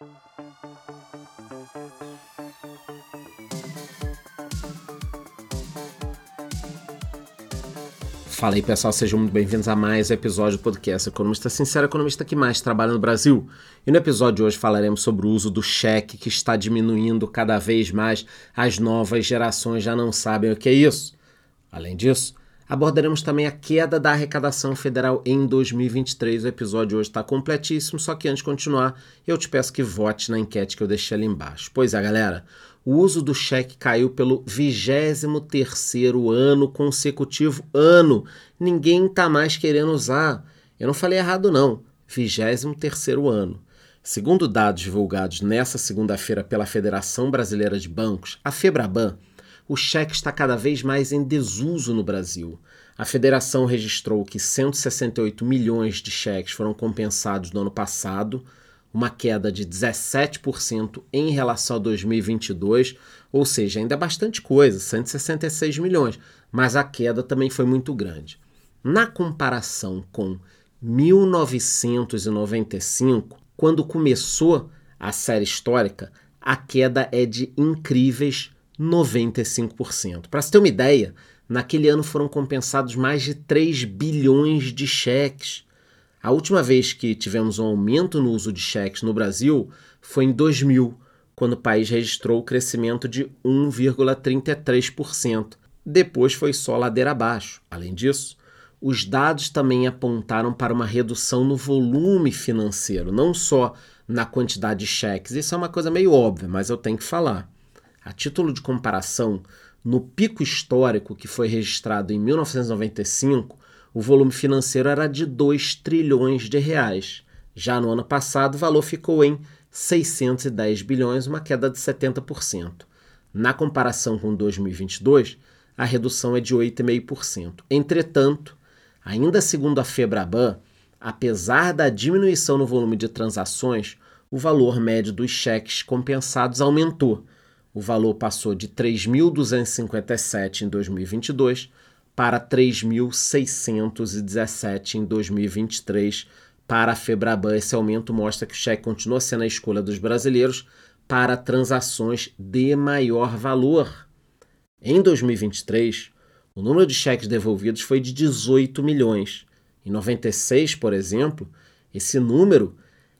Fala aí pessoal, sejam muito bem-vindos a mais um episódio do podcast Economista Sincero, economista que mais trabalha no Brasil. E no episódio de hoje falaremos sobre o uso do cheque que está diminuindo cada vez mais, as novas gerações já não sabem o que é isso. Além disso, abordaremos também a queda da arrecadação federal em 2023. O episódio hoje está completíssimo, só que antes de continuar, eu te peço que vote na enquete que eu deixei ali embaixo. Pois é, galera, o uso do cheque caiu pelo 23º ano consecutivo. Ano! Ninguém está mais querendo usar. Eu não falei errado não. 23º ano. Segundo dados divulgados nesta segunda-feira pela Federação Brasileira de Bancos, a Febraban, o cheque está cada vez mais em desuso no Brasil. A federação registrou que 168 milhões de cheques foram compensados no ano passado, uma queda de 17% em relação a 2022, ou seja, ainda é bastante coisa, 166 milhões, mas a queda também foi muito grande. Na comparação com 1995, quando começou a série histórica, a queda é de incríveis 95%. Para você ter uma ideia, naquele ano foram compensados mais de 3 bilhões de cheques. A última vez que tivemos um aumento no uso de cheques no Brasil foi em 2000, quando o país registrou o crescimento de 1,33%. Depois foi só ladeira abaixo. Além disso, os dados também apontaram para uma redução no volume financeiro, não só na quantidade de cheques. Isso é uma coisa meio óbvia, mas eu tenho que falar. A título de comparação, no pico histórico que foi registrado em 1995, o volume financeiro era de 2 trilhões de reais. Já no ano passado, o valor ficou em 610 bilhões, uma queda de 70%. Na comparação com 2022, a redução é de 8,5%. Entretanto, ainda segundo a Febraban, apesar da diminuição no volume de transações, o valor médio dos cheques compensados aumentou. O valor passou de 3.257 em 2022 para 3.617 em 2023 para a Febraban. Esse aumento mostra que o cheque continua sendo a escolha dos brasileiros para transações de maior valor. Em 2023, o número de cheques devolvidos foi de 18 milhões. Em 96, por exemplo, esse número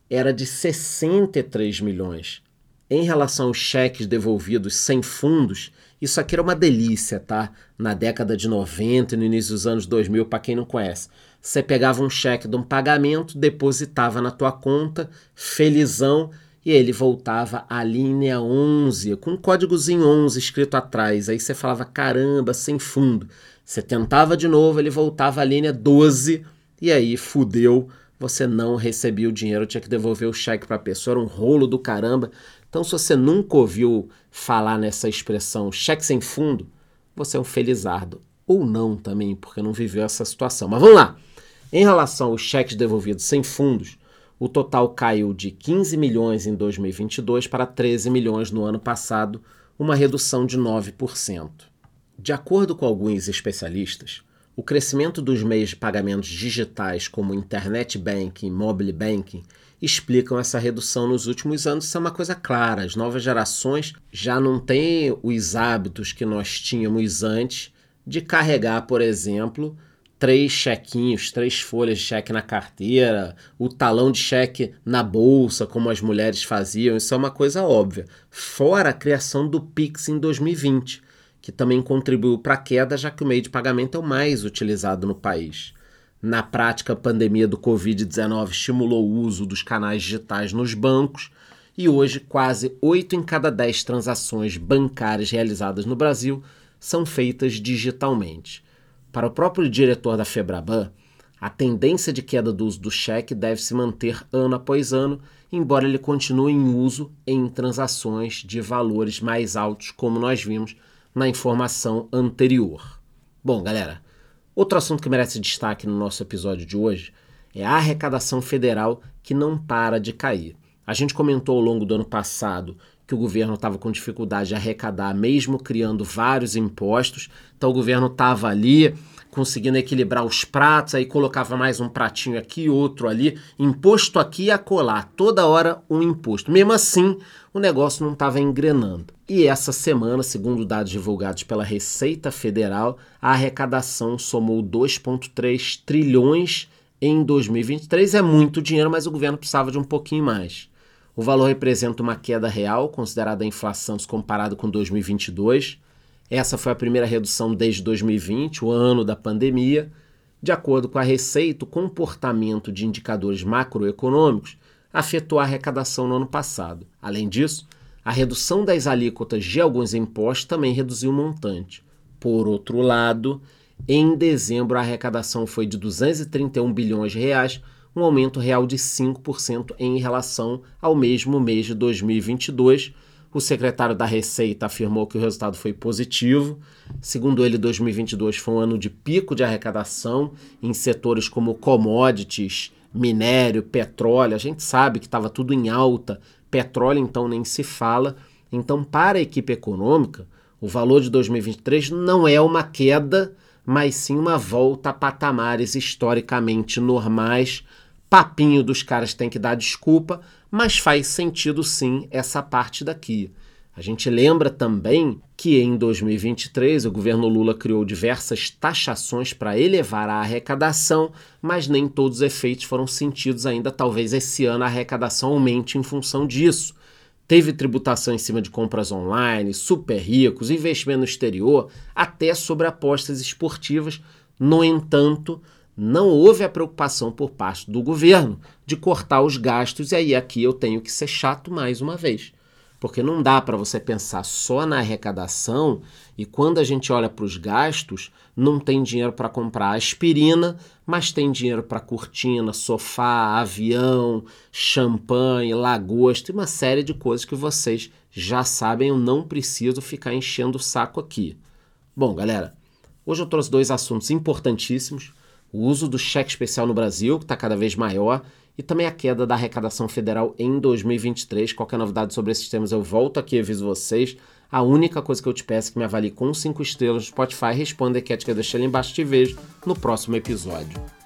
era de 63 milhões. Em relação aos cheques devolvidos sem fundos, isso aqui era uma delícia, tá? Na década de 90 e no início dos anos 2000, para quem não conhece. Você pegava um cheque de um pagamento, depositava na tua conta, felizão, e ele voltava à linha 11, com um códigozinho 11 escrito atrás. Aí você falava, caramba, sem fundo. Você tentava de novo, ele voltava à linha 12, e aí fudeu, você não recebia o dinheiro, tinha que devolver o cheque para a pessoa. Era um rolo do caramba. Então, se você nunca ouviu falar nessa expressão cheque sem fundo, você é um felizardo. Ou não também, porque não viveu essa situação. Mas vamos lá. Em relação aos cheques devolvidos sem fundos, o total caiu de 15 milhões em 2022 para 13 milhões no ano passado, uma redução de 9%. De acordo com alguns especialistas, o crescimento dos meios de pagamentos digitais como internet banking e mobile banking explicam essa redução nos últimos anos. Isso é uma coisa clara. As novas gerações já não têm os hábitos que nós tínhamos antes de carregar, por exemplo, três chequinhos, três folhas de cheque na carteira, o talão de cheque na bolsa, como as mulheres faziam. Isso é uma coisa óbvia. Fora a criação do Pix em 2020, que também contribuiu para a queda, já que o meio de pagamento é o mais utilizado no país. Na prática, a pandemia do Covid-19 estimulou o uso dos canais digitais nos bancos e hoje quase 8 em cada 10 transações bancárias realizadas no Brasil são feitas digitalmente. Para o próprio diretor da Febraban, a tendência de queda do uso do cheque deve se manter ano após ano, embora ele continue em uso em transações de valores mais altos, como nós vimos na informação anterior. Bom, galera, Outro assunto que merece destaque no nosso episódio de hoje é a arrecadação federal que não para de cair. A gente comentou ao longo do ano passado que o governo estava com dificuldade de arrecadar, mesmo criando vários impostos. Então o governo estava ali conseguindo equilibrar os pratos, aí colocava mais um pratinho aqui, outro ali, imposto aqui e acolá, toda hora um imposto. Mesmo assim, o negócio não estava engrenando. E essa semana, segundo dados divulgados pela Receita Federal, a arrecadação somou 2,3 trilhões em 2023. É muito dinheiro, mas o governo precisava de um pouquinho mais. O valor representa uma queda real, considerada a inflação comparado com 2022. Essa foi a primeira redução desde 2020, o ano da pandemia. De acordo com a Receita, o comportamento de indicadores macroeconômicos afetou a arrecadação no ano passado. Além disso, a redução das alíquotas de alguns impostos também reduziu o montante. Por outro lado, em dezembro a arrecadação foi de 231 bilhões de reais, um aumento real de 5% em relação ao mesmo mês de 2022 o secretário da Receita afirmou que o resultado foi positivo. Segundo ele, 2022 foi um ano de pico de arrecadação em setores como commodities, minério, petróleo. A gente sabe que estava tudo em alta, petróleo então nem se fala. Então, para a equipe econômica, o valor de 2023 não é uma queda, mas sim uma volta a patamares historicamente normais. Papinho dos caras tem que dar desculpa, mas faz sentido sim essa parte daqui. A gente lembra também que em 2023 o governo Lula criou diversas taxações para elevar a arrecadação, mas nem todos os efeitos foram sentidos ainda. Talvez esse ano a arrecadação aumente em função disso. Teve tributação em cima de compras online, super ricos, investimento no exterior, até sobre apostas esportivas. No entanto, não houve a preocupação por parte do governo de cortar os gastos, e aí aqui eu tenho que ser chato mais uma vez. Porque não dá para você pensar só na arrecadação e quando a gente olha para os gastos, não tem dinheiro para comprar aspirina, mas tem dinheiro para cortina, sofá, avião, champanhe, lagosta e uma série de coisas que vocês já sabem, eu não preciso ficar enchendo o saco aqui. Bom, galera, hoje eu trouxe dois assuntos importantíssimos o uso do cheque especial no Brasil, que está cada vez maior, e também a queda da arrecadação federal em 2023. Qualquer novidade sobre esses temas, eu volto aqui e aviso vocês. A única coisa que eu te peço é que me avalie com 5 estrelas no Spotify. Responda a enquete que eu deixei ali embaixo. Te vejo no próximo episódio.